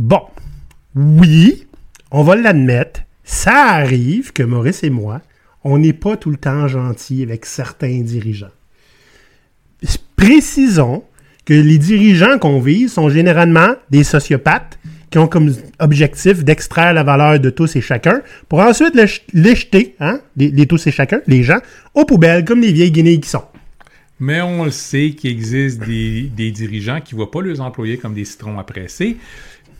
Bon, oui, on va l'admettre, ça arrive que Maurice et moi, on n'est pas tout le temps gentil avec certains dirigeants. Précisons que les dirigeants qu'on vise sont généralement des sociopathes qui ont comme objectif d'extraire la valeur de tous et chacun pour ensuite ch- les jeter, hein, les, tous et chacun, les gens, aux poubelles comme les vieilles guinées qui sont. Mais on le sait qu'il existe des, des dirigeants qui ne voient pas leurs employés comme des citrons à presser,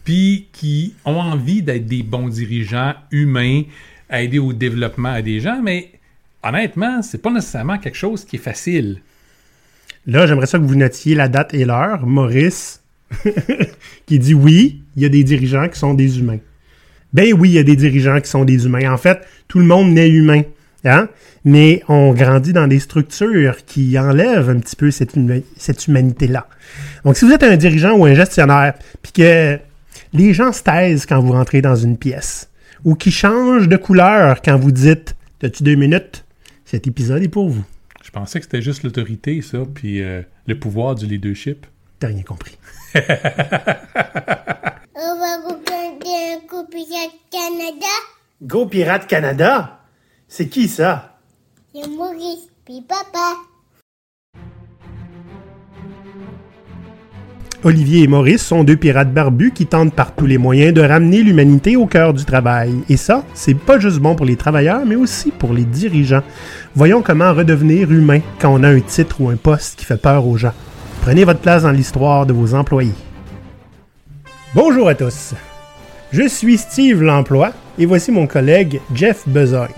puis qui ont envie d'être des bons dirigeants humains, à aider au développement des gens, mais honnêtement, c'est pas nécessairement quelque chose qui est facile. Là, j'aimerais ça que vous notiez la date et l'heure. Maurice, qui dit oui, il y a des dirigeants qui sont des humains. Ben oui, il y a des dirigeants qui sont des humains. En fait, tout le monde naît humain. Hein? Mais on grandit dans des structures qui enlèvent un petit peu cette, cette humanité-là. Donc, si vous êtes un dirigeant ou un gestionnaire, puis que les gens se taisent quand vous rentrez dans une pièce, ou qui changent de couleur quand vous dites « As-tu deux minutes? » Cet épisode est pour vous. Je pensais que c'était juste l'autorité, ça, puis euh, le pouvoir du leadership. T'as rien compris. On va regarder un coup Pirate Canada? Go Pirate Canada? C'est qui ça? C'est Maurice, puis papa. Olivier et Maurice sont deux pirates barbus qui tentent par tous les moyens de ramener l'humanité au cœur du travail. Et ça, c'est pas juste bon pour les travailleurs, mais aussi pour les dirigeants. Voyons comment redevenir humain quand on a un titre ou un poste qui fait peur aux gens. Prenez votre place dans l'histoire de vos employés. Bonjour à tous. Je suis Steve L'Emploi et voici mon collègue Jeff Besogne.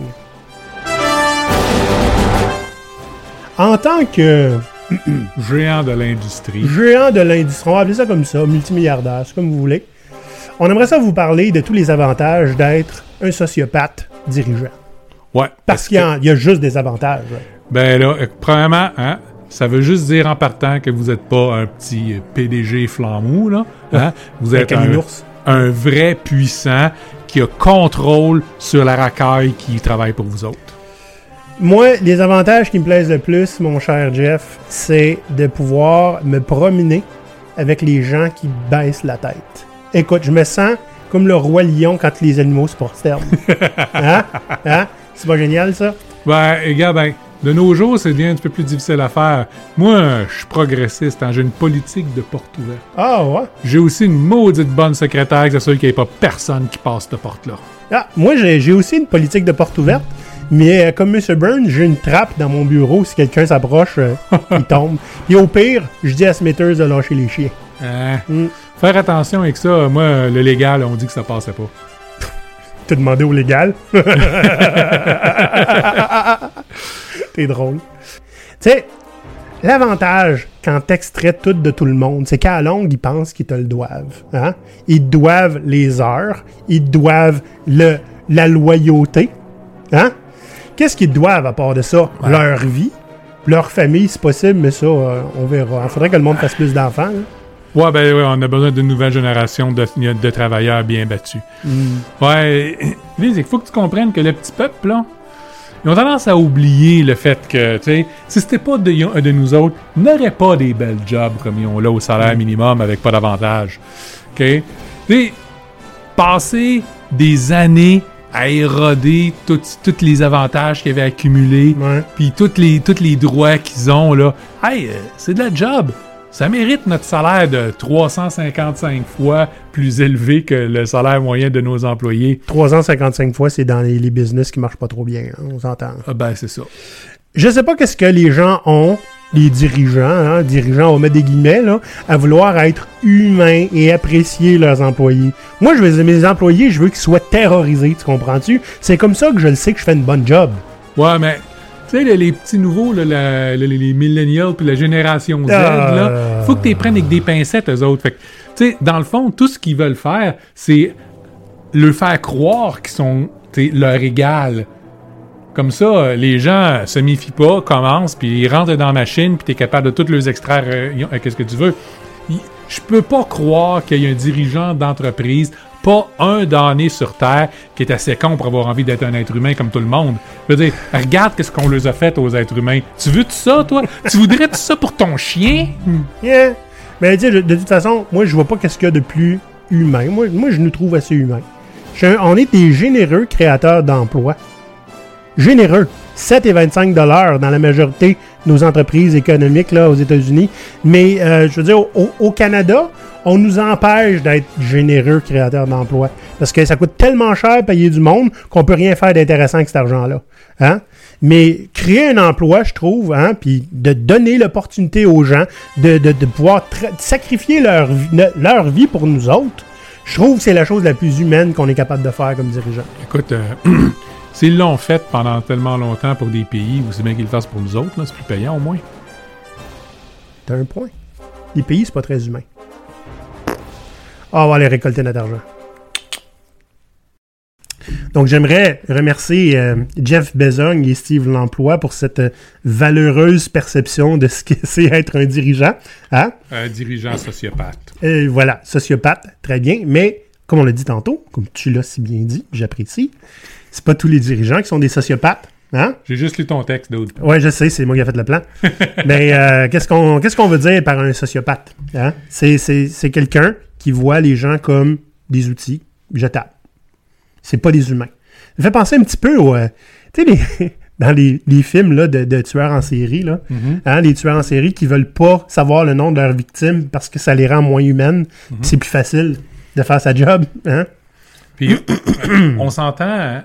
En tant que Géant de l'industrie. géant de l'industrie, on va appeler ça comme ça, multimilliardaire, c'est comme vous voulez. On aimerait ça vous parler de tous les avantages d'être un sociopathe dirigeant. Ouais. Parce qu'il y, a- il y a juste des avantages. ouais. Ben là, euh, premièrement, hein, ça veut juste dire en partant que vous n'êtes pas un petit PDG flamou, là. Hein? Vous êtes un vrai puissant qui a contrôle sur la racaille qui travaille pour vous autres. Moi, les avantages qui me plaisent le plus, mon cher Jeff, c'est de pouvoir me promener avec les gens qui baissent la tête. Écoute, je me sens comme le roi lion quand les animaux se prosternent. hein? Hein? C'est pas génial, ça? Ben, regarde, ben, de nos jours, c'est bien un petit peu plus difficile à faire. Moi, je suis progressiste, hein, j'ai une politique de porte ouverte. Ah, ouais? J'ai aussi une maudite bonne secrétaire qui s'assure qu'il n'y ait pas personne qui passe cette porte-là. Ah, moi, j'ai aussi une politique de porte ouverte, mais euh, comme M. Burns, j'ai une trappe dans mon bureau. Si quelqu'un s'approche, euh, il tombe. Et au pire, je dis à Smithers de lâcher les chiens. Hein? Mm. Faire attention avec ça. Moi, le légal, on dit que ça passait pas. T'as demandé au légal? T'es drôle. Tu sais, l'avantage quand t'extrais tout de tout le monde, c'est qu'à la longue, ils pensent qu'ils te le doivent. Hein? Ils te doivent les heures, ils te doivent le, la loyauté. Hein? Qu'est-ce qu'ils doivent à part de ça? Leur vie, leur famille, c'est possible, mais ça, euh, on verra. Il faudrait que le monde fasse plus d'enfants. hein. Ouais, ben ouais, on a besoin d'une nouvelle génération de, de travailleurs bien battus. Ouais, Lise, il faut que tu comprennes que le petit peuple, là, ils ont tendance à oublier le fait que, tu sais, si c'était pas de, de nous autres, ils n'auraient pas des belles jobs comme ils ont là au salaire minimum avec pas d'avantages. OK? Tu sais, passer des années à éroder tous les avantages qu'ils avaient accumulés, puis tous les, tous les droits qu'ils ont, là, hey, euh, c'est de la job. Ça mérite notre salaire de 355 fois plus élevé que le salaire moyen de nos employés. 355 fois, c'est dans les, les business qui marchent pas trop bien. hein, on s'entend. Ah ben, c'est ça. Je sais pas qu'est-ce que les gens ont, les dirigeants, hein, dirigeants, on mettre des guillemets, là, à vouloir être humains et apprécier leurs employés. Moi, je veux mes employés, je veux qu'ils soient terrorisés, tu comprends-tu? C'est comme ça que je le sais que je fais une bonne job. Ouais, mais, tu sais, les, les petits nouveaux, là, la- les, les millennials puis la génération Z, Ah. là, faut que tu les prennes avec des pincettes, eux autres. Fait tu sais, dans le fond, tout ce qu'ils veulent faire, c'est leur faire croire qu'ils sont, leur égal. Comme ça, euh, les gens se méfient pas, commencent, puis ils rentrent dans la machine, puis tu es capable de toutes les extraire euh, euh, qu'est-ce que tu veux. Je peux pas croire qu'il y ait un dirigeant d'entreprise, pas un damné sur Terre, qui est assez con pour avoir envie d'être un être humain comme tout le monde. Je veux dire, regarde qu'est-ce qu'on leur a fait aux êtres humains. Tu veux tout ça, toi? tu voudrais tout ça pour ton chien? Yeah. Mais tu sais, de, toute façon, moi, je vois pas qu'est-ce qu'il y a de plus humains. Moi, moi, je nous trouve assez humains. On est des généreux créateurs d'emplois. Généreux. 7 et 25 dollars dans la majorité de nos entreprises économiques là, aux États-Unis. Mais euh, je veux dire, au, Canada, on nous empêche d'être généreux créateurs d'emplois. Parce que ça coûte tellement cher payer du monde qu'on peut rien faire d'intéressant avec cet argent-là. Hein? Mais créer un emploi, je trouve, hein, puis de donner l'opportunité aux gens de, de, de pouvoir sacrifier leur, leur vie pour nous autres, je trouve que c'est la chose la plus humaine qu'on est capable de faire comme dirigeant. Écoute, euh, s'ils l'ont fait pendant tellement longtemps pour des pays, c'est bien qu'ils le fassent pour nous autres, c'est plus payant au moins. T'as un point. Les pays, c'est pas très humain. Ah, on va aller récolter notre argent. Donc, j'aimerais remercier euh, Jeff Bezogne et Steve L'Emploi pour cette euh, valeureuse perception de ce que c'est être un dirigeant. Hein? Un dirigeant sociopathe. Euh, voilà, sociopathe, très bien. Mais, comme on l'a dit tantôt, comme tu l'as si bien dit, j'apprécie, c'est pas tous les dirigeants qui sont des sociopathes. Hein? J'ai juste lu ton texte, Dude. Ouais, je sais, c'est moi qui ai fait le plan. Mais euh, qu'est-ce qu'on qu'est-ce qu'on veut dire par un sociopathe? Hein? C'est, quelqu'un qui voit les gens comme des outils jetables. C'est pas des humains. Ça fait penser un petit peu au. euh, tu sais, les- dans les, les films là, de, de tueurs en série, là, hein, les tueurs en série qui veulent pas savoir le nom de leur victime parce que ça les rend moins humaines. puis C'est plus facile de faire sa job. Hein? Puis, on s'entend,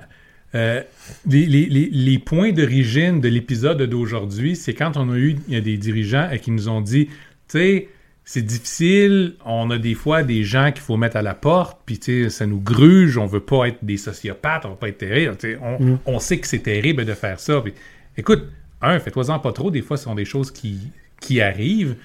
euh, les, les- les- les points d'origine de l'épisode d'aujourd'hui, c'est quand on a eu il y a des dirigeants qui nous ont dit, tu sais, c'est difficile, on a des fois des gens qu'il faut mettre à la porte, puis tu sais, ça nous gruge, on veut pas être des sociopathes, on veut pas être terrible, tu sais, on, sait que c'est terrible de faire ça. Écoute, un, fais-toi-en pas trop, des fois ce sont des choses qui, qui arrivent,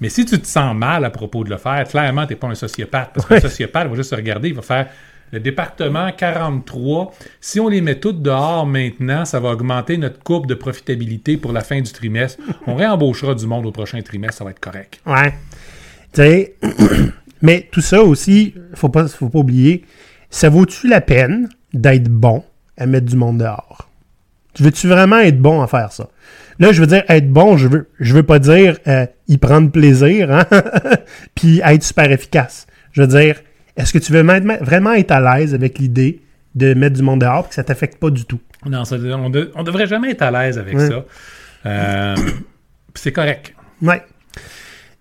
mais si tu te sens mal à propos de le faire, clairement, t'es pas un sociopathe. Parce qu'un Ouais. sociopathe va juste se regarder, il va faire le département 43. Si on les met toutes dehors maintenant, ça va augmenter notre courbe de profitabilité pour la fin du trimestre. On réembauchera du monde au prochain trimestre, ça va être correct. Ouais. Tu sais, mais tout ça aussi, faut pas, faut pas oublier, ça vaut-tu la peine d'être bon à mettre du monde dehors? Tu veux-tu vraiment être bon à faire ça? Là, je veux dire, être bon, je veux, je veux pas dire euh, y prendre plaisir, hein? puis être super efficace. Je veux dire, est-ce que tu veux vraiment être à l'aise avec l'idée de mettre du monde dehors et que ça t'affecte pas du tout? Non, ça- on, de- on devrait jamais être à l'aise avec Ouais. ça. Euh, c'est correct. Ouais.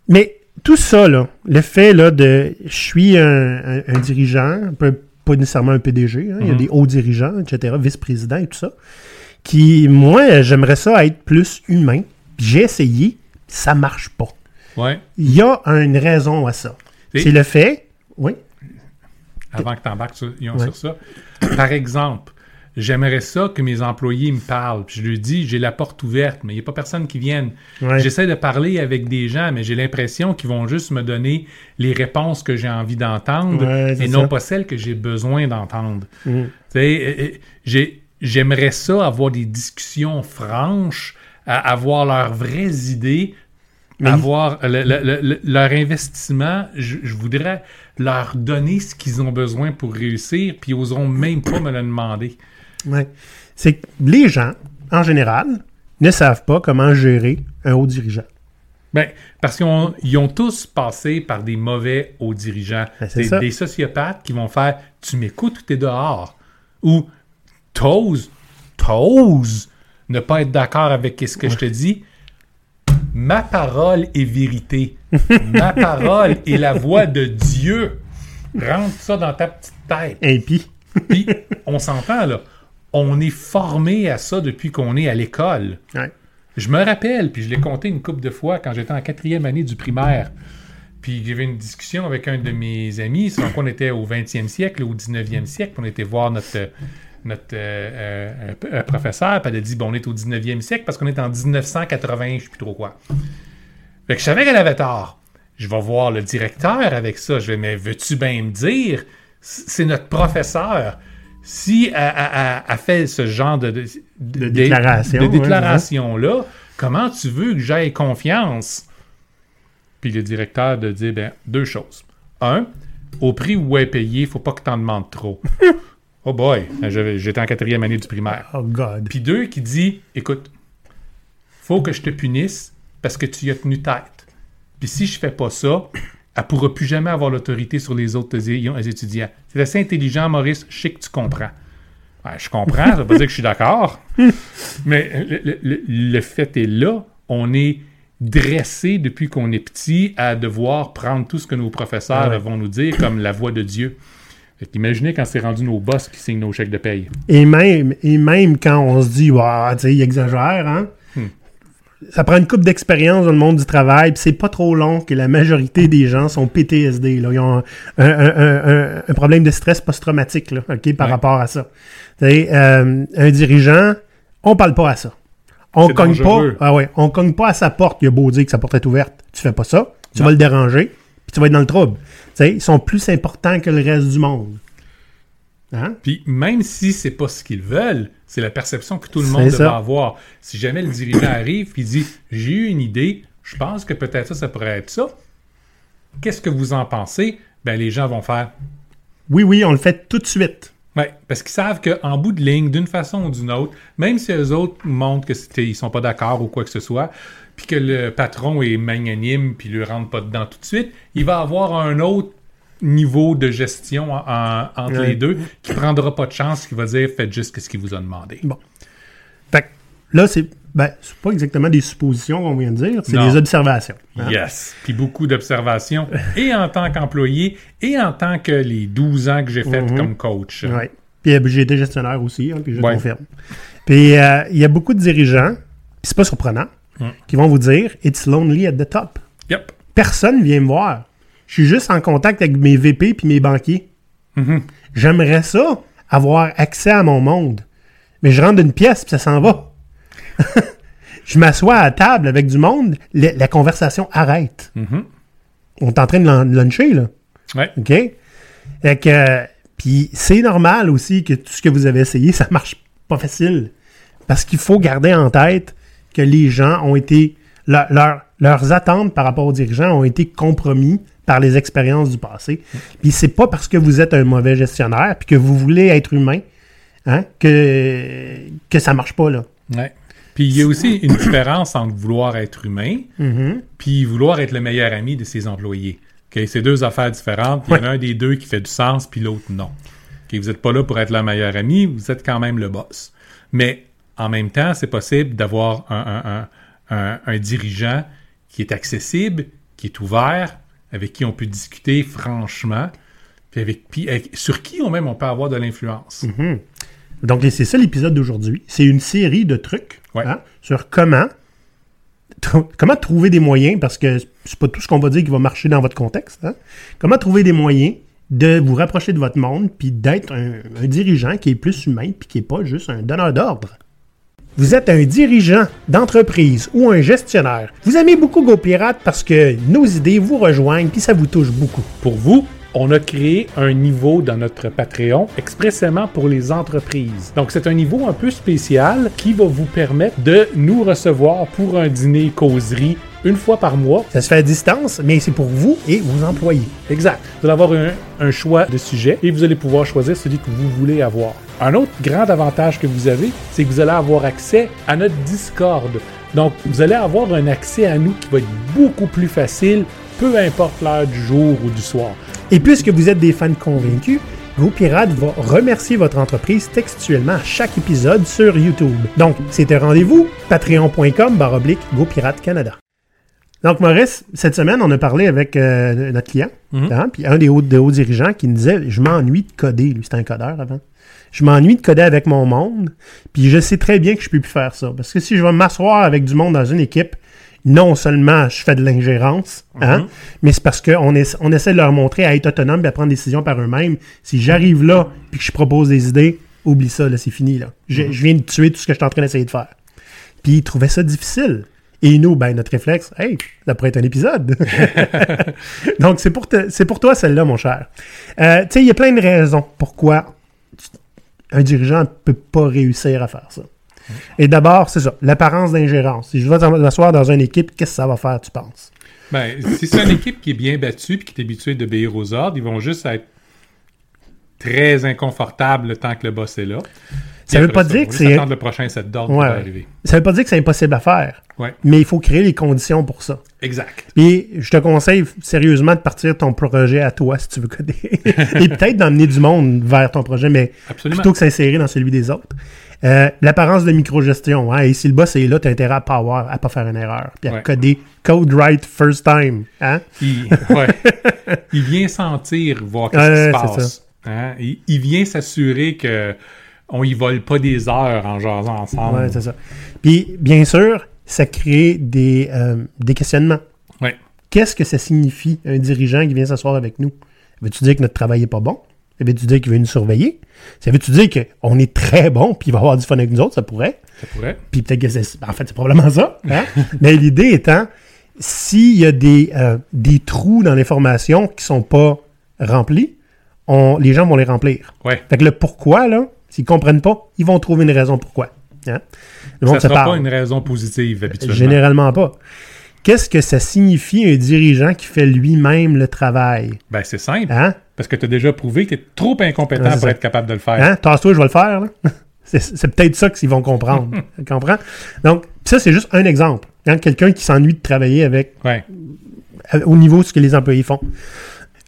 Mais tout ça, là, le fait là, de je suis un, un- un dirigeant, pas nécessairement un PDG, hein, il y a Mhm. des hauts dirigeants, etc., vice-président et tout ça, qui, moi, j'aimerais ça être plus humain. J'ai essayé, ça marche pas. Ouais. Il y a une raison à ça. C'est le fait. Oui. Avant que tu embarques sur, Ouais. sur ça. Par exemple, j'aimerais ça que mes employés me parlent. Puis je leur dis, j'ai la porte ouverte, mais il n'y a pas personne qui vienne. Ouais. J'essaie de parler avec des gens, mais j'ai l'impression qu'ils vont juste me donner les réponses que j'ai envie d'entendre Ouais, et non ça. pas celles que j'ai besoin d'entendre. J'ai- j'aimerais ça avoir des discussions franches, à- avoir leurs vraies idées, Avoir le- le- le- le- leur investissement. Je, je voudrais leur donner ce qu'ils ont besoin pour réussir, puis ils oseront même pas me le demander. Ouais. C'est que les gens, en général, ne savent pas comment gérer un haut dirigeant. Ben, parce qu'ils ont, tous passé par des mauvais hauts dirigeants. Ben, c'est des, des sociopathes qui vont faire Tu m'écoutes ou t'es dehors Ou T'oses, t'oses ne pas être d'accord avec ce que je te dis. Ma parole est vérité. Ma parole est la voix de Dieu. Rentre ça dans ta petite tête. Et puis, Puis, on s'entend là. On est formé à ça depuis qu'on est à l'école. ouais. Je me rappelle, puis je l'ai compté une couple de fois quand j'étais en quatrième année du primaire. Puis j'avais une discussion avec un de mes amis. C'est on était au 20e siècle, au 19e siècle. On était voir notre, notre euh, euh, professeur. Puis elle a dit bon, on est au 19e siècle parce qu'on est en 1980, je sais plus trop quoi. Fait que je savais qu'elle avait tort. Je vais voir le directeur avec ça. Je vais, mais veux-tu bien me dire? C'est notre professeur. Si elle, elle- elle- elle fait ce genre de, de, De déclaration, de ouais, déclaration-là, comment tu veux que j'aie confiance? Puis le directeur de dire ben, deux choses. Un, au prix où elle est payée, il faut pas que tu en demandes trop. oh boy, j'étais en quatrième année du primaire. Oh God. Puis deux, qui dit écoute, faut que je te punisse parce que tu y as tenu tête. Puis si je fais pas ça, elle pourra plus jamais avoir l'autorité sur les autres étudiants. C'est assez intelligent, Maurice. Je sais que tu comprends. Ouais, je comprends, ça veut pas dire que je suis d'accord. Mais le, le- le- le fait est là. On est dressé depuis qu'on est petit à devoir prendre tout ce que nos professeurs Ah ouais. vont nous dire comme la voix de Dieu. Fait qu'imaginez quand c'est rendu nos boss qui signent nos chèques de paye. Et même, et même quand on se dit, ouais, tu sais, il exagère, hein? Hmm. Ça prend une coupe d'expérience dans le monde du travail, puis c'est pas trop long que la majorité des gens sont PTSD. Là. Ils ont un, un- un- un- un problème de stress post-traumatique là, par Ouais. rapport à ça. Euh, un dirigeant, on parle pas à ça. On cogne dangereux. pas. Ah ouais, on cogne pas à sa porte. Il a beau dire que sa porte est ouverte. Tu fais pas ça, tu Non. vas le déranger, puis tu vas être dans le trouble. Ils sont plus importants que le reste du monde. Hein? Puis même si c'est pas ce qu'ils veulent, c'est la perception que tout le monde devrait avoir. Si jamais le dirigeant arrive et dit J'ai eu une idée, je pense que peut-être ça, ça pourrait être ça. Qu'est-ce que vous en pensez? Ben les gens vont faire Oui, oui, on le fait tout de suite. Ouais, parce qu'ils savent qu'en bout de ligne, d'une façon ou d'une autre, même si eux autres montrent qu'ils sont pas d'accord ou quoi que ce soit, puis que le patron est magnanime puis lui rentre pas dedans tout de suite, il va avoir un autre niveau de gestion en- en- entre Ouais. les deux qui prendra pas de chance, qui va dire faites juste ce qu'il vous a demandé. Fait que là, c'est ben, c'est pas exactement des suppositions qu'on vient de dire, c'est des observations. hein. Yes. Puis beaucoup d'observations, et en tant qu'employé, et en tant que les 12 ans que j'ai fait Mhm. comme coach. Ouais. Puis euh, j'ai été gestionnaire aussi, hein, puis je Ouais. confirme. Puis euh, il y a beaucoup de dirigeants, puis c'est pas surprenant, Mm. qui vont vous dire It's lonely at the top. Yep. Personne vient me voir. Je suis juste en contact avec mes VP puis mes banquiers. Mhm. J'aimerais ça, avoir accès à mon monde. Mais je rentre d'une pièce puis ça s'en va. je m'assois à table avec du monde, la, la conversation arrête. Mhm. On est en train de lun- luncher, là. Ouais. OK? Fait que, puis c'est normal aussi que tout ce que vous avez essayé, ça marche pas facile. Parce qu'il faut garder en tête que les gens ont été. leur- leur- leurs attentes par rapport aux dirigeants ont été compromis par les expériences du passé. Puis c'est pas parce que vous êtes un mauvais gestionnaire puis que vous voulez être humain hein, que, que ça marche pas, là. Ouais. Puis il y a aussi une différence entre vouloir être humain Mhm. puis vouloir être le meilleur ami de ses employés. OK? C'est deux affaires différentes. Il y en a un des deux qui fait du sens, puis l'autre non. Vous n'êtes pas là pour être le meilleur ami, vous êtes quand même le boss. Mais en même temps, c'est possible d'avoir un, un- un- un- un dirigeant qui est accessible, qui est ouvert, avec qui on peut discuter franchement, puis, avec, puis avec- sur qui on même on peut avoir de l'influence. Mhm. Donc, c'est ça l'épisode d'aujourd'hui. C'est une série de trucs Ouais. hein, sur comment, comment trouver des moyens, parce que c'est pas tout ce qu'on va dire qui va marcher dans votre contexte. hein. Comment trouver des moyens de vous rapprocher de votre monde, puis d'être un, un dirigeant qui est plus humain, puis qui n'est pas juste un donneur d'ordre. Vous êtes un dirigeant d'entreprise ou un gestionnaire. Vous aimez beaucoup GoPirate parce que nos idées vous rejoignent, puis ça vous touche beaucoup. Pour vous, on a créé un niveau dans notre Patreon expressément pour les entreprises. Donc, c'est un niveau un peu spécial qui va vous permettre de nous recevoir pour un dîner causerie une fois par mois. Ça se fait à distance, mais c'est pour vous et vos employés. Exact. Vous allez avoir un, un choix de sujet et vous allez pouvoir choisir celui que vous voulez avoir. Un autre grand avantage que vous avez, c'est que vous allez avoir accès à notre Discord. Donc, vous allez avoir un accès à nous qui va être beaucoup plus facile, peu importe l'heure du jour ou du soir. Et puisque vous êtes des fans convaincus, GoPirate va remercier votre entreprise textuellement à chaque épisode sur YouTube. Donc, c'est un rendez-vous, patreon.com baroblique GoPirate Canada. Donc, Maurice, cette semaine, on a parlé avec euh, notre client, Mhm. hein, puis un des hauts, des hauts dirigeants qui nous disait Je m'ennuie de coder. Lui, c'était un codeur avant. Je m'ennuie de coder avec mon monde, puis je sais très bien que je peux plus faire ça. Parce que si je vais m'asseoir avec du monde dans une équipe, non seulement je fais de l'ingérence, hein, Mhm. mais c'est parce qu'on essa- on essaie de leur montrer à être autonome et à prendre des décisions par eux-mêmes. Si j'arrive là puis que je propose des idées, oublie ça, là, c'est fini. Là. Je, je viens de tuer tout ce que je suis en train d'essayer de faire. Puis ils trouvaient ça difficile. Et nous, ben, notre réflexe, hey, ça pourrait être un épisode. Donc, c'est pour, te- pour toi celle-là, mon cher. Euh, tu sais, il y a plein de raisons pourquoi un dirigeant ne peut pas réussir à faire ça. Et d'abord, c'est ça, l'apparence d'ingérence. Si je vais m'asseoir dans une équipe, qu'est-ce que ça va faire, tu penses? Ben, si c'est une équipe qui est bien battue et qui est habituée d'obéir aux ordres, ils vont juste être très inconfortables le temps que le boss est là. Ça veut pas dire que c'est le prochain set d'ordre qui Ouais. va arriver. ça veut pas dire que c'est impossible à faire, Ouais, mais il faut créer les conditions pour ça. exact. Et je te conseille sérieusement de partir ton projet à toi si tu veux coder. Et peut-être d'emmener du monde vers ton projet, mais Absolument. plutôt que s'insérer dans celui des autres. Euh, L'apparence de microgestion. Hein, et si le boss est là, tu as intérêt à pas avoir, à pas faire une erreur. Puis à Ouais. coder code right first time. Hein? Il, vient sentir, voir qu'est-ce Ouais, qui se passe. Hein? Il, il vient s'assurer que on y vole pas des heures en jasant ensemble. Ouais, c'est ça. Puis, bien sûr, ça crée des, euh, des questionnements. Ouais. Qu'est-ce que ça signifie, un dirigeant qui vient s'asseoir avec nous? Veux-tu dire que notre travail n'est pas bon? Ça veut-tu dire qu'il veut nous surveiller? Ça veut-tu dire qu'on est très bon puis il va avoir du fun avec nous autres? Ça pourrait. Ça pourrait. Puis peut-être que c'est... En fait, c'est probablement ça. hein? Mais l'idée étant, s'il y a des, euh, des trous dans l'information qui sont pas remplis, on, les gens vont les remplir. Ouais. Fait que le pourquoi, là, s'ils comprennent pas, ils vont trouver une raison pourquoi. Hein? Le monde Ça se sera pas une raison positive habituellement. Généralement pas. Qu'est-ce que ça signifie un dirigeant qui fait lui-même le travail? Ben, c'est simple. Hein? Parce que tu as déjà prouvé que tu es trop incompétent pour être capable de le faire. Hein? Tasse-toi, je vais le faire. là. C'est peut-être ça qu'ils vont comprendre. tu comprends? Donc, ça, c'est juste un exemple. Hein? Quelqu'un qui s'ennuie de travailler avec Ouais. à- au niveau de ce que les employés font.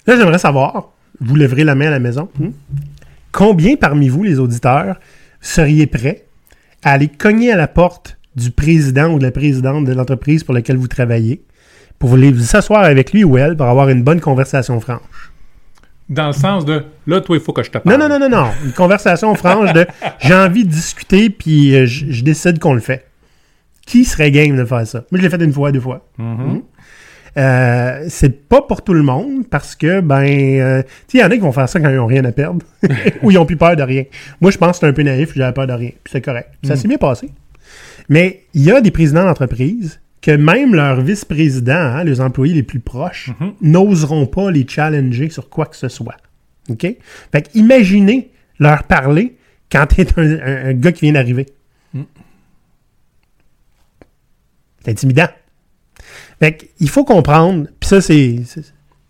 Là, j'aimerais savoir, vous lèverez la main à la maison, hmm? Combien parmi vous, les auditeurs, seriez prêts à aller cogner à la porte du président ou de la présidente de l'entreprise pour laquelle vous travaillez pour vous s'asseoir avec lui ou elle pour avoir une bonne conversation franche? Dans le sens de là, toi, il faut que je te Non, parle. non, non, non, non. Une conversation franche de j'ai envie de discuter puis euh, je, je décide qu'on le fait. Qui serait game de faire ça? Moi, je l'ai fait une fois, deux fois. Mhm. Euh, c'est pas pour tout le monde parce que, ben, euh, tu sais, il y en a qui vont faire ça quand ils ont rien à perdre ou ils ont plus peur de rien. Moi, je pense que c'est un peu naïf, j'avais peur de rien. Puis c'est correct. Ça Mm. s'est bien passé. Mais il y a des présidents d'entreprise que même leurs vice-présidents, hein, les employés les plus proches, Mhm. n'oseront pas les challenger sur quoi que ce soit. OK? Fait que imaginez leur parler quand t'es un, un, un gars qui vient d'arriver. Mm. C'est intimidant. Fait il faut comprendre, puis ça, c'est,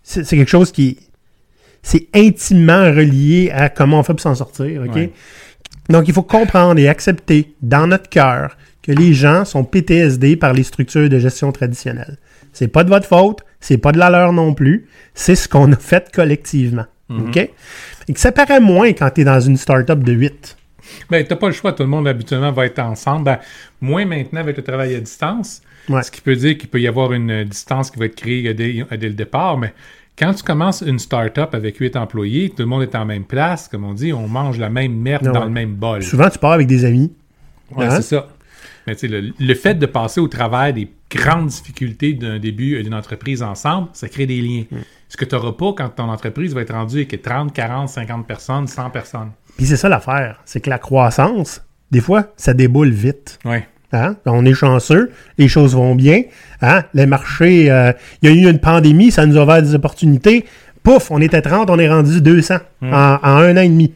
c'est, quelque chose qui c'est intimement relié à comment on fait pour s'en sortir, OK? Ouais. Donc, il faut comprendre et accepter dans notre cœur que les gens sont PTSD par les structures de gestion traditionnelles. C'est pas de votre faute, c'est pas de la leur non plus, c'est ce qu'on a fait collectivement, OK? Et que ça paraît moins quand tu es dans une start-up de 8. Ben, t'as pas le choix, tout le monde habituellement va être ensemble. Ben, moins maintenant avec le travail à distance. Ouais. Ce qui peut dire qu'il peut y avoir une distance qui va être créée dès, dès le départ, mais quand tu commences une start-up avec huit employés, tout le monde est en même place, comme on dit, on mange la même merde dans ouais. le même bol. Souvent, tu pars avec des amis. Ouais, Hein? c'est ça. Mais le, le fait de passer au travers des grandes difficultés d'un début d'une entreprise ensemble, ça crée des liens. Mm. Ce que tu n'auras pas quand ton entreprise va être rendue avec 30, 40, 50 personnes, 100 personnes. Puis c'est ça l'affaire, c'est que la croissance, des fois, ça déboule vite. Ouais. Hein? On est chanceux, les choses vont bien. Hein? Le marché, euh, il y a eu une pandémie, ça nous a ouvert des opportunités. Pouf, on était 30, on est rendu 200 en, en un an et demi.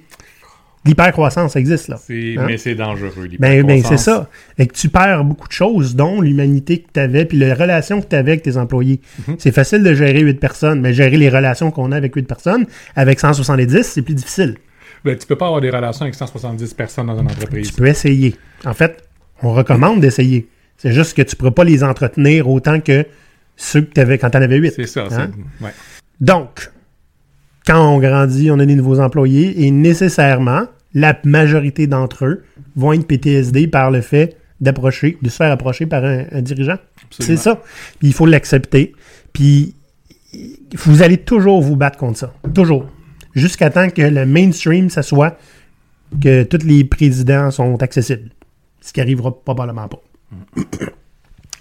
L'hypercroissance existe là. Hein? Mais c'est dangereux. Ben, ben c'est l'hypercroissance. ça. Et que tu perds beaucoup de choses, dont l'humanité que tu avais, puis les relations que tu avais avec tes employés. Mhm. C'est facile de gérer 8 personnes, mais gérer les relations qu'on a avec 8 personnes, avec 170, c'est plus difficile. Ben, tu peux pas avoir des relations avec 170 personnes dans une Tu entreprise. peux essayer. En fait, on recommande d'essayer. C'est juste que tu ne pourras pas les entretenir autant que ceux que tu avais quand tu en avais 8. C'est ça. Hein? c'est- ouais. Donc, quand on grandit, on a des nouveaux employés et nécessairement, la majorité d'entre eux vont être PTSD par le fait d'approcher, de se faire approcher par un, un dirigeant. C'est ça. Puis il faut l'accepter. Puis vous allez toujours vous battre contre ça. Toujours. Jusqu'à temps que le mainstream, ça soit que tous les présidents sont accessibles. Ce qui arrivera probablement pas.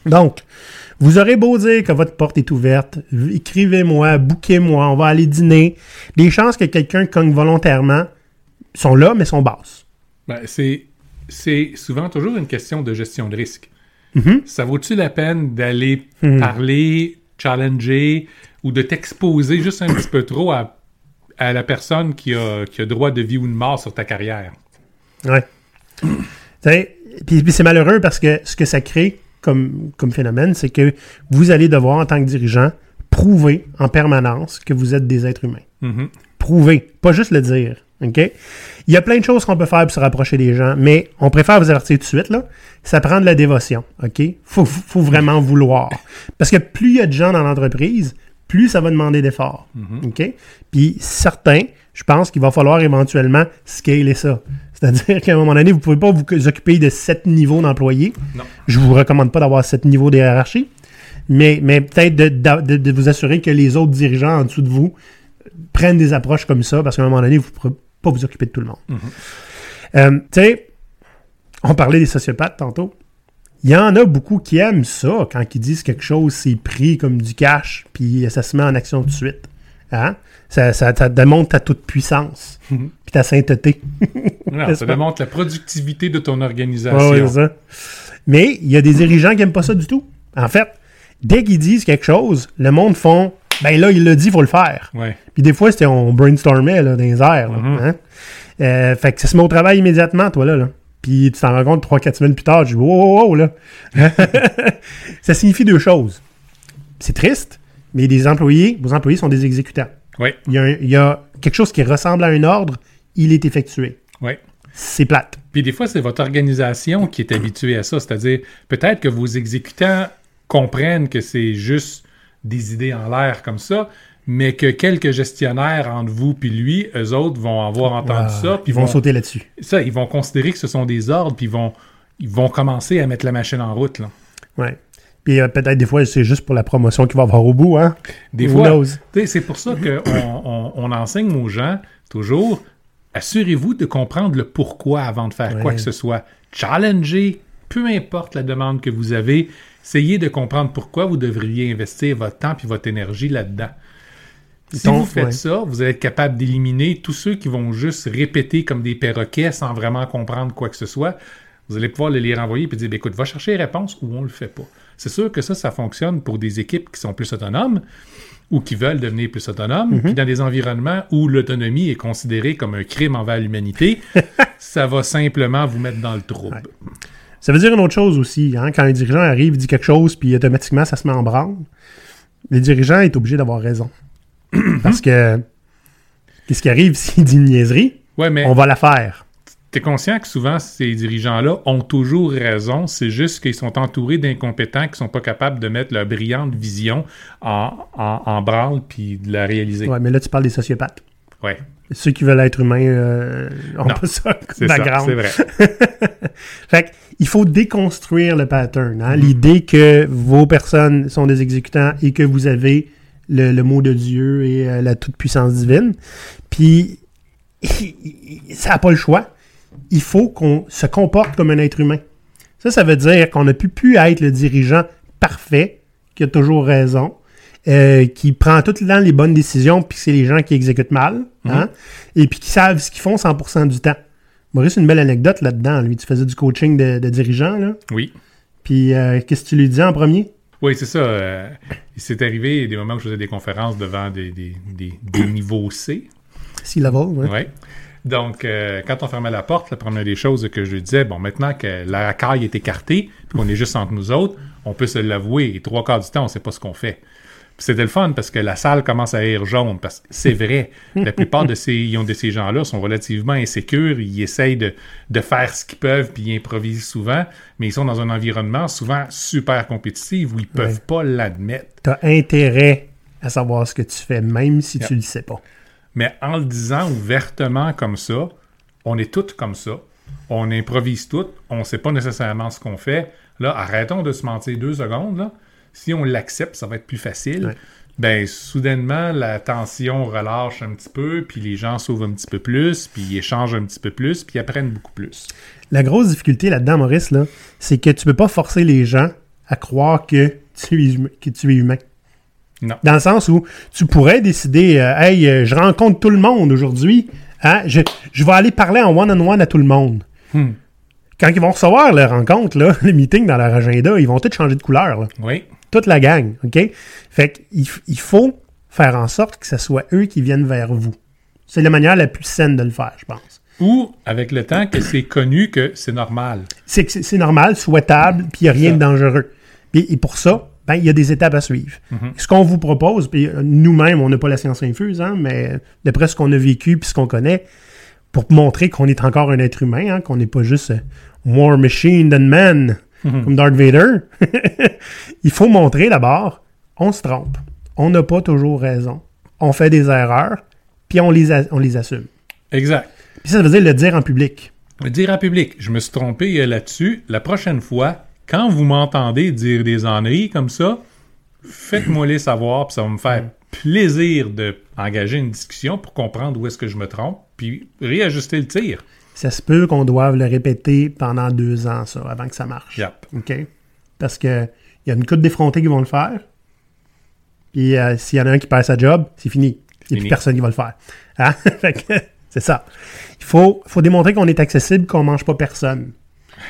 Donc, vous aurez beau dire que votre porte est ouverte, écrivez-moi, bouquez-moi, on va aller dîner. Les chances que quelqu'un cogne volontairement sont là, mais sont basses. Ben, c'est, c'est souvent toujours une question de gestion de risque. Mhm. Ça vaut-tu la peine d'aller Mhm. parler, challenger ou de t'exposer juste un petit peu trop à, à la personne qui a, qui a droit de vie ou de mort sur ta carrière? Ouais. Puis, puis c'est malheureux parce que ce que ça crée comme, comme phénomène, c'est que vous allez devoir, en tant que dirigeant, prouver en permanence que vous êtes des êtres humains. Mhm. prouver, pas juste le dire. OK? Il y a plein de choses qu'on peut faire pour se rapprocher des gens, mais on préfère vous avertir tout de suite, là. Ça prend de la dévotion. OK? Faut, faut vraiment vouloir. Parce que plus il y a de gens dans l'entreprise, plus ça va demander d'efforts. OK? Puis certains, je pense qu'il va falloir éventuellement scaler ça. C'est-à-dire qu'à un moment donné, vous ne pouvez pas vous occuper de sept niveaux d'employés. Je vous recommande pas d'avoir sept niveaux de hiérarchie, mais, mais peut-être de, de- de vous assurer que les autres dirigeants en dessous de vous prennent des approches comme ça, parce qu'à un moment donné, vous ne pourrez pas vous occuper de tout le monde. Euh, tu sais, on parlait des sociopathes tantôt. Il y en a beaucoup qui aiment ça quand ils disent quelque chose, c'est pris comme du cash, puis ça se met en action tout de suite. Hein? Ça, ça, ça démontre ta toute puissance, puis ta sainteté. Ça démontre la productivité de ton organisation. ouais, c'est ça. Mais il y a des dirigeants qui n'aiment pas ça du tout. En fait, dès qu'ils disent quelque chose, le monde font ben là, il l'a dit, il faut le faire. Ouais. Puis des fois, c'était on brainstormait là, dans les airs. là, Mhm. hein? Euh, fait que ça se met au travail immédiatement, toi, là. là. Puis tu t'en rends compte 3-4 semaines plus tard, je dis wow, wow, wow, là. ça signifie deux choses. C'est triste, mais des employés, vos employés sont des exécutants. Ouais. Il y, a un- il y a quelque chose qui ressemble à un ordre, il est effectué. Ouais. C'est plate. Puis des fois, c'est votre organisation qui est habituée à ça. C'est-à-dire, peut-être que vos exécutants comprennent que c'est juste des idées en l'air comme ça, mais que quelques gestionnaires entre vous puis lui, eux autres vont avoir entendu ça, puis ils vont sauter là-dessus. ça, ils vont considérer que ce sont des ordres, puis ils vont, ils vont commencer à mettre la machine en route. Là. Ouais. Puis euh, peut-être des fois, c'est juste pour la promotion qu'il va avoir au bout, hein? Des Who fois, c'est pour ça qu'on on, on enseigne aux gens toujours, assurez-vous de comprendre le pourquoi avant de faire quoi que ce soit. Challenger, peu importe la demande que vous avez, essayez de comprendre pourquoi vous devriez investir votre temps et votre énergie là-dedans. Si vous faites ouais. ça, vous allez être capable d'éliminer tous ceux qui vont juste répéter comme des perroquets sans vraiment comprendre quoi que ce soit. Vous allez pouvoir les renvoyer et dire Ben, écoute, va chercher les réponses ou on le fait pas. C'est sûr que ça, ça fonctionne pour des équipes qui sont plus autonomes ou qui veulent devenir plus autonomes. Puis dans des environnements où l'autonomie est considérée comme un crime envers l'humanité, ça va simplement vous mettre dans le trouble. Ça veut dire une autre chose aussi. Hein? Quand un dirigeant arrive, il dit quelque chose, puis automatiquement, ça se met en branle. Le dirigeant est obligé d'avoir raison. Parce que qu'est-ce qui arrive s'il dit une niaiserie? Ouais, mais On va la faire. T'es conscient que souvent, ces dirigeants-là ont toujours raison. C'est juste qu'ils sont entourés d'incompétents qui sont pas capables de mettre leur brillante vision en, en, en branle puis de la réaliser. Ouais, mais là, tu parles des sociopathes. Ouais, Ceux qui veulent être humains euh, ont Non, pas ça c'est comme ça, background. c'est vrai. Fait que, il faut déconstruire le pattern. hein. L'idée que vos personnes sont des exécutants et que vous avez le, le mot de Dieu et euh, la toute-puissance divine. Puis, ça n'a pas le choix. Il faut qu'on se comporte comme un être humain. Ça, ça veut dire qu'on peut plus être le dirigeant parfait, qui a toujours raison, euh, qui prend tout le temps les bonnes décisions, puis c'est les gens qui exécutent mal, hein, et puis qui savent ce qu'ils font 100% du temps. Maurice, une belle anecdote là-dedans. Lui, tu faisais du coaching de, de dirigeant, là? Oui. Puis, euh, qu'est-ce que tu lui dis en premier? Oui, c'est ça. euh, il s'est arrivé des moments où je faisais des conférences devant des, des, des, des niveaux C. C-level, ouais. Ouais. Donc, euh, quand on fermait la porte, la première des choses que je disais, bon, maintenant que la racaille est écartée, puis qu'on est juste entre nous autres, on peut se l'avouer. Et trois quarts du temps, on sait pas ce qu'on fait. C'était le fun parce que la salle commence à rire jaune. Parce que c'est vrai, la plupart de ces, ils ont de ces gens-là sont relativement insécures. Ils essayent de, de faire ce qu'ils peuvent, puis ils improvisent souvent. Mais ils sont dans un environnement souvent super compétitif où ils peuvent Ouais. pas l'admettre. T'as intérêt à savoir ce que tu fais, même si Yeah. tu le sais pas. Mais en le disant ouvertement comme ça, on est toutes comme ça. On improvise toutes. On ne sait pas nécessairement ce qu'on fait. Là, arrêtons de se mentir deux secondes. Là. Si on l'accepte, ça va être plus facile. Ouais. Ben, soudainement, la tension relâche un petit peu, puis les gens s'ouvrent un petit peu plus, puis ils échangent un petit peu plus, puis ils apprennent beaucoup plus. La grosse difficulté là-dedans, Maurice, là, c'est que tu peux pas forcer les gens à croire que tu es, hum- que tu es humain. Non. Dans le sens où tu pourrais décider, euh, hey, euh, je rencontre tout le monde aujourd'hui, hein, je, je vais aller parler en one-on-one à tout le monde. Hmm. Quand ils vont recevoir leur rencontre, là, le meeting dans leur agenda, ils vont tous changer de couleur. là. Oui. Toute la gang, OK? Fait qu'il il faut faire en sorte que ce soit eux qui viennent vers vous. C'est la manière la plus saine de le faire, je pense. Ou, avec le temps, que c'est connu que c'est normal. C'est que c'est- normal, souhaitable, puis il n'y a rien de dangereux. Et pour ça, ben, il y a des étapes à suivre. Mhm. Ce qu'on vous propose, puis euh, nous-mêmes, on n'a pas la science infuse, hein, mais d'après ce qu'on a vécu puis ce qu'on connaît, pour montrer qu'on est encore un être humain, hein, qu'on n'est pas juste euh, more machine than man, Comme Darth Vader, il faut montrer d'abord, on se trompe. On n'a pas toujours raison. On fait des erreurs, puis on les, a- on les assume. Exact. Puis ça veut dire le dire en public. Dire en public, je me suis trompé euh, là-dessus. La prochaine fois, quand vous m'entendez dire des enneries comme ça, faites-moi les savoir, puis ça va me faire plaisir d'engager une discussion pour comprendre où est-ce que je me trompe, puis réajuster le tir. Ça se peut qu'on doive le répéter pendant deux ans, ça, avant que ça marche. Yep. OK? Parce que il y a une couple d'effrontés qui vont le faire. Puis euh, s'il y en a un qui perd sa job, c'est fini. Il n'y a plus personne qui va le faire. Hein? C'est ça. Il faut, faut démontrer qu'on est accessible, qu'on mange pas personne.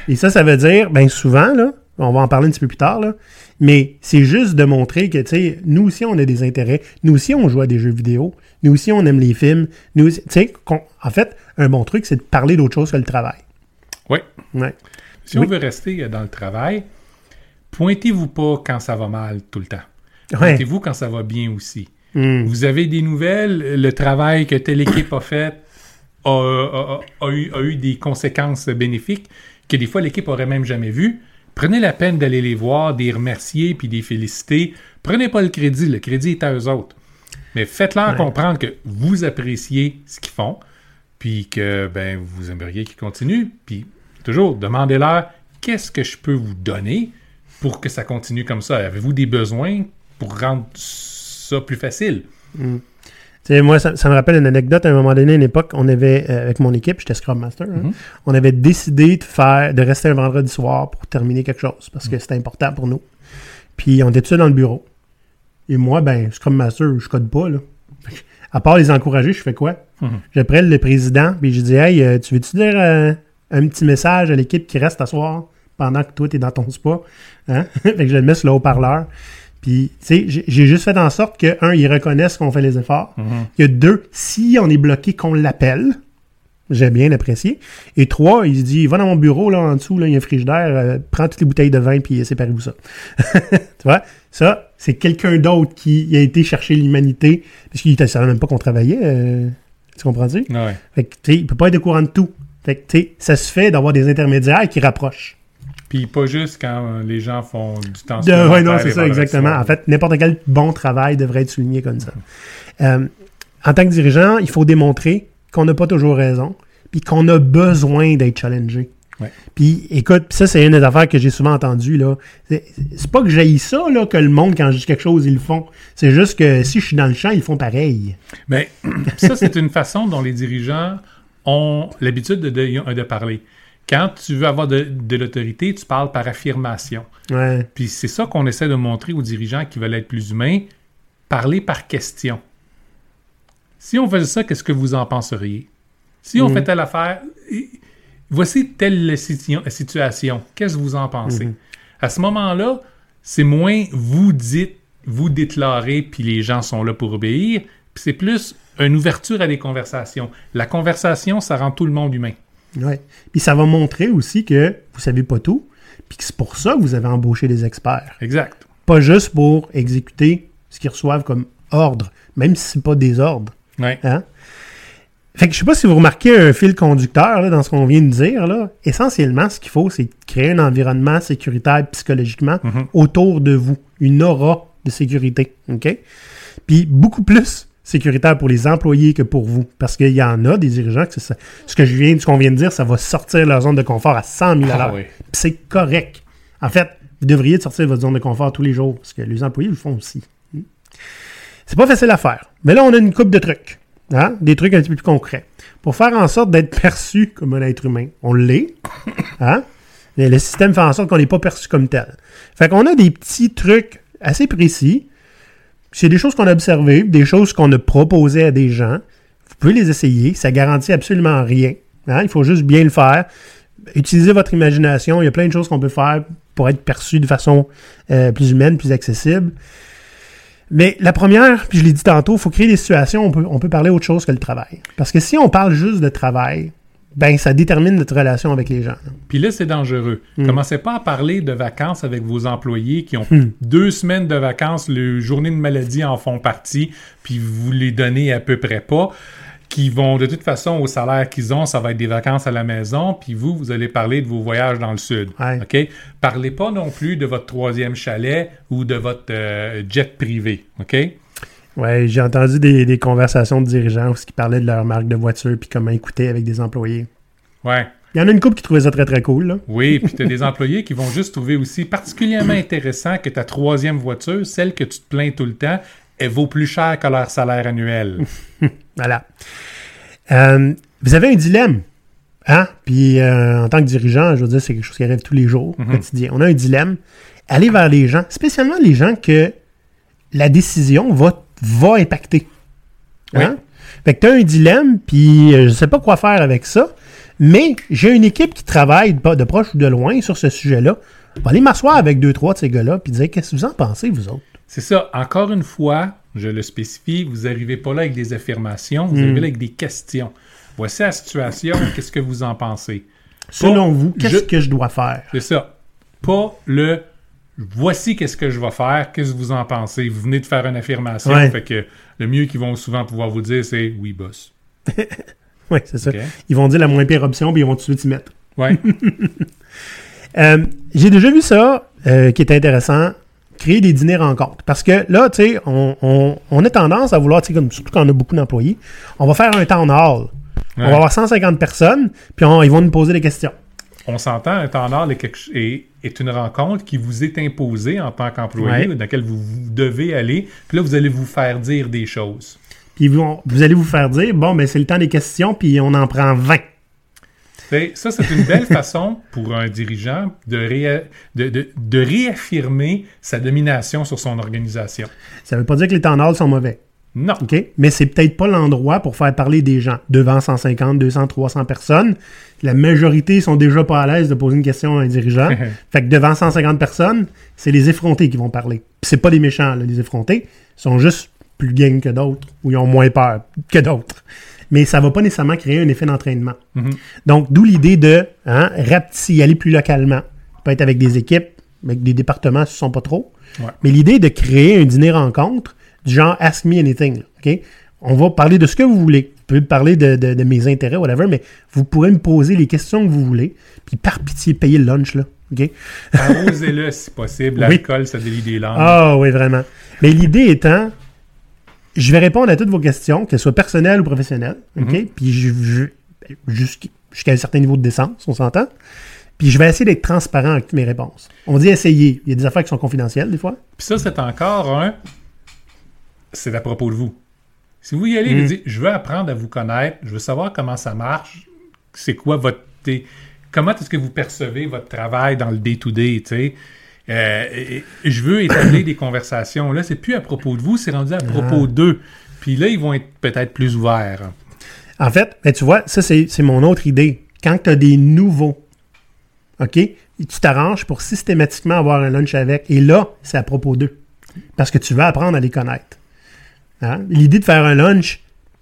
Et ça, ça veut dire, ben souvent, là, on va en parler un petit peu plus tard, là, mais c'est juste de montrer que, tu sais, nous aussi, on a des intérêts. Nous aussi, on joue à des jeux vidéo. Nous aussi, on aime les films. Nous aussi, tu sais, qu'on- en fait, un bon truc, c'est de parler d'autre chose que le travail. Oui. Ouais. Si Oui. on veut rester euh, dans le travail, pointez-vous pas quand ça va mal tout le temps. Ouais. Pointez-vous quand ça va bien aussi. Hmm. Vous avez des nouvelles, le travail que telle équipe a fait a, a- a- a eu, des conséquences bénéfiques que des fois l'équipe aurait même jamais vues. Prenez la peine d'aller les voir, des remercier puis des féliciter. Prenez pas le crédit, le crédit est à eux autres. Mais faites-leur Ouais. comprendre que vous appréciez ce qu'ils font, puis que ben vous aimeriez qu'ils continuent. Puis toujours, demandez-leur qu'est-ce que je peux vous donner pour que ça continue comme ça? Avez-vous des besoins pour rendre ça plus facile? Sais, moi, ça, ça me rappelle une anecdote. À un moment donné, à une époque, on avait, euh, avec mon équipe, j'étais Scrum Master, hein, Mhm. on avait décidé de faire, de rester un vendredi soir pour terminer quelque chose, parce que c'était important pour nous. Puis on était tout seul dans le bureau. Et moi, ben, Scrum Master, je code pas, là. Que, À part les encourager, je fais quoi? Mhm. J'appelle le président, puis je dis, hey, euh, tu veux-tu dire euh, un petit message à l'équipe qui reste à soir pendant que toi, t'es dans ton spa? Hein? fait que je le mets sur le haut-parleur. Puis, tu sais, j'ai- juste fait en sorte que, un, ils reconnaissent qu'on fait les efforts. Mhm. Y a deux, si on est bloqué, qu'on l'appelle. J'ai bien apprécié. Et trois, il se dit, va dans mon bureau, là, en dessous, là, il y a un frigidaire, euh, prends toutes les bouteilles de vin, puis séparez-vous ça? tu vois? Ça, c'est quelqu'un d'autre qui a été chercher l'humanité, parce qu'il ne savait même pas qu'on travaillait. euh, tu comprends-tu? Ouais. Fait que, tu sais, il peut pas être au courant de tout. Fait que, tu sais, ça se fait d'avoir des intermédiaires qui rapprochent. Puis pas juste quand euh, les gens font du temps De, ouais, non, c'est ça, exactement. En fait, n'importe quel bon travail devrait être souligné comme ça. Euh, en tant que dirigeant, il faut démontrer qu'on n'a pas toujours raison, puis qu'on a besoin d'être challengé. Puis, écoute, ça, c'est une des affaires que j'ai souvent entendues, là. C'est pas que j'haïs ça, là, que le monde, quand je dis quelque chose, ils le font. C'est juste que si je suis dans le champ, ils font pareil. Mais ça, c'est une façon dont les dirigeants ont l'habitude de, de- de parler. Quand tu veux avoir de, de l'autorité, tu parles par affirmation. Ouais. Puis c'est ça qu'on essaie de montrer aux dirigeants qui veulent être plus humains, parler par question. Si on faisait ça, qu'est-ce que vous en penseriez? Si on Mhm. fait telle affaire, voici telle situ- situation, qu'est-ce que vous en pensez? Mhm. À ce moment-là, c'est moins vous dites, vous déclarez, puis les gens sont là pour obéir, puis c'est plus une ouverture à des conversations. La conversation, ça rend tout le monde humain. Ouais. Puis ça va montrer aussi que vous savez pas tout, puis que c'est pour ça que vous avez embauché des experts. Exact. Pas juste pour exécuter ce qu'ils reçoivent comme ordre, même si c'est pas des ordres. Ouais. Hein? Fait que je sais pas si vous remarquez un fil conducteur là, dans ce qu'on vient de dire. Là. Essentiellement, ce qu'il faut, c'est créer un environnement sécuritaire psychologiquement Mhm. autour de vous. Une aura de sécurité. OK? Puis beaucoup plus sécuritaire pour les employés que pour vous. Parce qu'il y en a des dirigeants que ça. Ce que je viens, ce qu'on vient de dire, ça va sortir leur zone de confort à 100 000 à Ah oui. C'est correct. En fait, vous devriez de sortir de votre zone de confort tous les jours, parce que les employés le font aussi. C'est pas facile à faire. Mais là, on a une coupe de trucs. hein, Des trucs un petit peu plus concrets. Pour faire en sorte d'être perçu comme un être humain. On l'est. hein, Mais le système fait en sorte qu'on n'est pas perçu comme tel. Fait qu'on a des petits trucs assez précis. C'est des choses qu'on a observées, des choses qu'on a proposées à des gens. Vous pouvez les essayer. Ça garantit absolument rien. hein, Il faut juste bien le faire utilisez votre imagination. Il y a plein de choses qu'on peut faire pour être perçu de façon euh, plus humaine, plus accessible. Mais la première, puis je l'ai dit tantôt, il faut créer des situations où on peut, on peut parler autre chose que le travail. Parce que si on parle juste de travail, ben ça détermine notre relation avec les gens. Puis là, c'est dangereux. Mm. Commencez pas à parler de vacances avec vos employés qui ont Mm. deux semaines de vacances, les journées de maladie en font partie, puis vous les donnez à peu près pas. Qui vont, de toute façon, au salaire qu'ils ont, ça va être des vacances à la maison, puis vous, vous allez parler de vos voyages dans le sud. Ouais. OK? Parlez pas non plus de votre troisième chalet ou de votre euh, jet privé. OK? Ouais, j'ai entendu des, des conversations de dirigeants ils parlaient de leur marque de voiture puis comment ils coûtaient avec des employés. Ouais. Il y en a une couple qui trouvait ça très très cool. Là. Oui, puis tu as des employés qui vont juste trouver aussi particulièrement intéressant que ta troisième voiture, celle que tu te plains tout le temps, elle vaut plus cher que leur salaire annuel. Voilà. Euh, vous avez un dilemme. Hein? Puis euh, en tant que dirigeant, je veux dire, c'est quelque chose qui arrive tous les jours, au Mhm. quotidien. On a un dilemme. Aller vers les gens, spécialement les gens que la décision va, va impacter. Hein? Fait que tu as un dilemme, puis euh, je sais pas quoi faire avec ça, mais j'ai une équipe qui travaille de, de proche ou de loin sur ce sujet-là. Je vais aller m'asseoir avec deux, trois de ces gars-là, puis dire qu'est-ce que vous en pensez, vous autres? C'est ça. Encore une fois, je le spécifie, vous n'arrivez pas là avec des affirmations, vous Mm. arrivez là avec des questions. Voici la situation, qu'est-ce que vous en pensez? Selon vous, qu'est-ce que je dois faire? C'est ça. Pas le voici qu'est-ce que je vais faire, qu'est-ce que vous en pensez? Vous venez de faire une affirmation, Ouais. fait que le mieux qu'ils vont souvent pouvoir vous dire, c'est oui, boss. Oui, c'est ça. Ils vont dire la moins pire option, puis ils vont tout de suite y mettre. Ouais. Euh, j'ai déjà vu ça, euh, qui est intéressant, créer des dîners rencontres. Parce que là, tu sais, on, on, on a tendance à vouloir, tu sais, comme surtout quand on a beaucoup d'employés, on va faire un town hall. On va avoir 150 personnes, puis on- ils vont nous poser des questions. On s'entend, un temps d'ordre est, quelque ch- est- est une rencontre qui vous est imposée en tant qu'employé, Ouais. dans laquelle vous, vous devez aller. Puis là, vous allez vous faire dire des choses. Puis vont- vous allez vous faire dire, bon, ben c'est le temps des questions, puis on en prend 20. Fait, Ça, c'est une belle façon pour un dirigeant de, réa- de, de- de réaffirmer sa domination sur son organisation. Ça veut pas dire que les temps sont mauvais. Non. OK? Mais c'est peut-être pas l'endroit pour faire parler des gens. Devant 150, 200, 300 personnes, la majorité sont déjà pas à l'aise de poser une question à un dirigeant. fait que devant 150 personnes, c'est les effrontés qui vont parler. C'est pas des méchants, là, les effrontés. Ils sont juste plus gang que d'autres, ou ils ont moins peur que d'autres. Mais ça va pas nécessairement créer un effet d'entraînement. Mhm. Donc, d'où l'idée de hein, rapetisser, aller plus localement. Ça peut être avec des équipes, avec des départements ce sont pas trop. Ouais. Mais l'idée de créer un dîner rencontre du genre Ask Me Anything. là? On va parler de ce que vous voulez. Vous pouvez parler de, de- de mes intérêts, whatever, mais vous pourrez me poser les questions que vous voulez. Puis par pitié, payez le lunch. Là, OK? Arrosez-le si possible. Oui. L'alcool, ça délie des langues. Ah oui, vraiment. Mais l'idée étant, je vais répondre à toutes vos questions, qu'elles soient personnelles ou professionnelles. OK? Mhm. Puis je, je- jusqu'- jusqu'à un certain niveau de décence, on s'entend? Puis je vais essayer d'être transparent avec mes réponses. On dit essayer. Il y a des affaires qui sont confidentielles des fois. Puis ça, c'est encore un. C'est à propos de vous. Si vous y allez, Mm. vous dites, je veux apprendre à vous connaître, je veux savoir comment ça marche, c'est quoi votre. Comment est-ce que vous percevez votre travail dans le day-to-day, tu sais? Euh, et- et je veux établir des conversations. Là, c'est plus à propos de vous, c'est rendu à propos d'eux. Puis là, ils vont être peut-être plus ouverts. En fait, ben, tu vois, ça, c'est c'est mon autre idée. Quand tu as des nouveaux, OK, tu t'arranges pour systématiquement avoir un lunch avec. Et là, c'est à propos d'eux. Parce que tu veux apprendre à les connaître. Hein? L'idée de faire un lunch,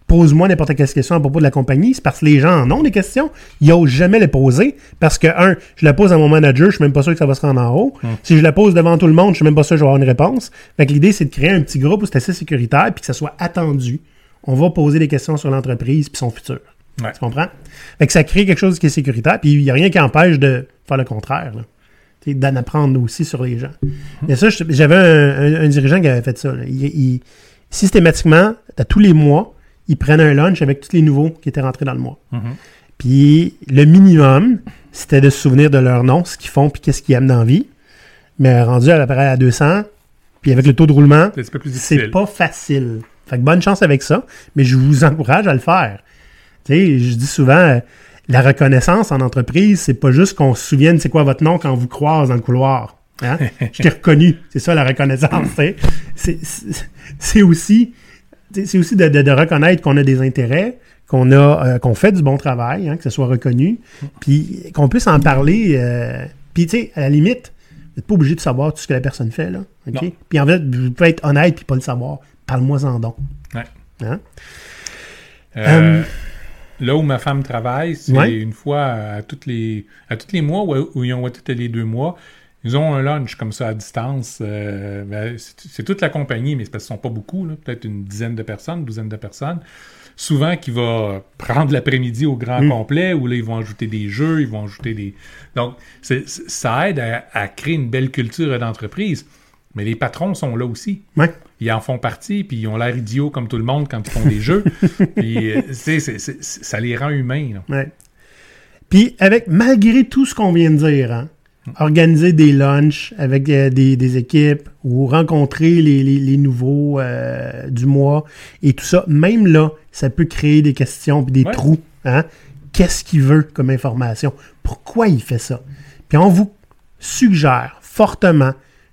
pose-moi n'importe quelle question à propos de la compagnie, c'est parce que les gens en ont des questions. Ils n'osent jamais les poser. Parce que, un, je la pose à mon manager, je suis même pas sûr que ça va se rendre en haut. Si je la pose devant tout le monde, je suis même pas sûr que je vais avoir une réponse. Fait que l'idée, c'est de créer un petit groupe où c'est assez sécuritaire puis que ça soit attendu. On va poser des questions sur l'entreprise puis son futur. Ouais. Tu comprends? Fait que ça crée quelque chose qui est sécuritaire, puis il n'y a rien qui empêche de faire le contraire. là. Tu sais, D'en apprendre aussi sur les gens. Mais ça, j'avais un, un- un dirigeant qui avait fait ça. là. Il, il- systématiquement, à tous les mois, ils prennent un lunch avec tous les nouveaux qui étaient rentrés dans le mois. Mhm. Puis le minimum, c'était de se souvenir de leur nom, ce qu'ils font, puis qu'est-ce qu'ils aiment dans la vie. Mais rendu à près à 200, puis avec le taux de roulement, C'est pas facile. Fait que bonne chance avec ça, mais je vous encourage à le faire. Tu sais, je dis souvent, euh, la reconnaissance en entreprise, c'est pas juste qu'on se souvienne c'est quoi votre nom quand on vous croise dans le couloir. Hein? je t'ai reconnu. C'est ça la reconnaissance. C'est- aussi, c'est aussi de, de- de reconnaître qu'on a des intérêts, qu'on a, euh, qu'on fait du bon travail, hein, que ce soit reconnu, puis qu'on puisse en parler. euh, puis tu sais, à la limite, vous n'êtes pas obligé de savoir tout ce que la personne fait là. Puis en fait, vous pouvez être honnête puis pas le savoir. Parle-moi en don. Ouais. Hein? Euh, là où ma femme travaille, c'est Ouais. une fois à toutes les à tous les mois ou, ou ont tous les deux mois. Ils ont un lunch comme ça à distance. euh, ben, c'est toute la compagnie, mais parce qu'ils sont pas beaucoup, peut-être une dizaine de personnes, une douzaine de personnes. Souvent qui va prendre l'après-midi au grand Mm. complet, où là, ils vont ajouter des jeux, ils vont ajouter des. Donc, ça aide à, à créer une belle culture d'entreprise. Mais les patrons sont là aussi Ouais. ils en font partie, puis ils ont l'air idiots comme tout le monde quand ils font des jeux. Puis, euh, ça les rend humains. là. Ouais. Puis, avec, malgré tout ce qu'on vient de dire, hein, organiser des lunchs avec euh, des, des équipes ou rencontrer les, les- les nouveaux euh, du mois et tout ça, même là, ça peut créer des questions puis des Ouais. trous. Hein? Qu'est-ce qu'il veut comme information? Pourquoi il fait ça? Puis on vous suggère fortement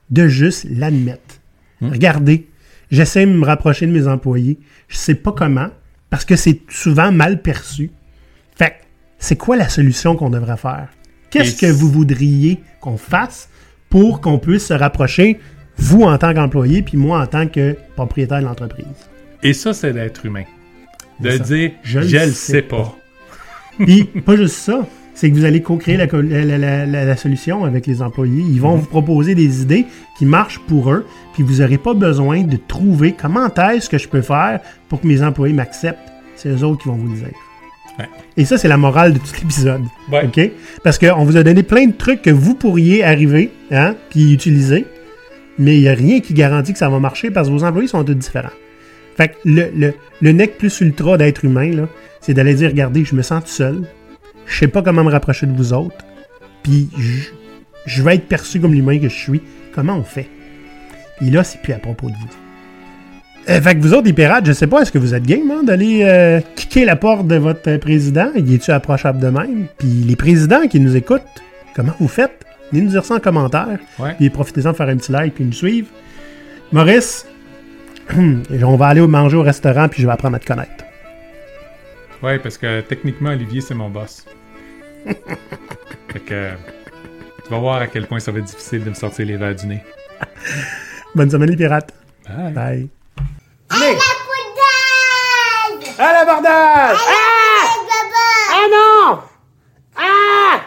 de juste l'admettre. Regardez, j'essaie de me rapprocher de mes employés. Je sais pas comment, parce que c'est souvent mal perçu. Fait que, c'est quoi la solution qu'on devrait faire? Qu'est-ce que vous voudriez qu'on fasse pour qu'on puisse se rapprocher, vous en tant qu'employé, puis moi en tant que propriétaire de l'entreprise? Et ça, c'est d'être humain. De ça. dire, Je je, le sais sais pas. Puis, pas juste ça, c'est que vous allez co-créer la, solution avec les employés. Ils vont vous proposer des idées qui marchent pour eux, puis vous n'aurez pas besoin de trouver comment est-ce que je peux faire pour que mes employés m'acceptent. C'est eux autres qui vont vous le dire. Ouais. Et ça, c'est la morale de tout l'épisode. Ouais. OK? Parce qu'on vous a donné plein de trucs que vous pourriez arriver, hein, puis utiliser, mais il n'y a rien qui garantit que ça va marcher parce que vos employés sont tous différents. Fait que le, le, le nec plus ultra d'être humain, là, c'est d'aller dire, regardez, je me sens tout seul, je sais pas comment me rapprocher de vous autres, puis je, je vais être perçu comme l'humain que je suis. Comment on fait? Et là, c'est plus à propos de vous. Euh, fait que vous autres, les pirates, je sais pas, est-ce que vous êtes game hein, d'aller euh, kicker la porte de votre euh, président? Il est-tu approchable de même? Puis les présidents qui nous écoutent, comment vous faites? Venez nous dire ça en commentaire. Ouais. Puis profitez-en de faire un petit like puis nous suivre. Maurice, on va aller manger au restaurant puis je vais apprendre à te connaître. Ouais, parce que techniquement, Olivier, c'est mon boss. fait que tu vas voir à quel point ça va être difficile de me sortir les verres du nez. Bonne semaine les pirates. Bye. Bye. Venez. À la bordage À la bordage À la Ah, ah non. Ah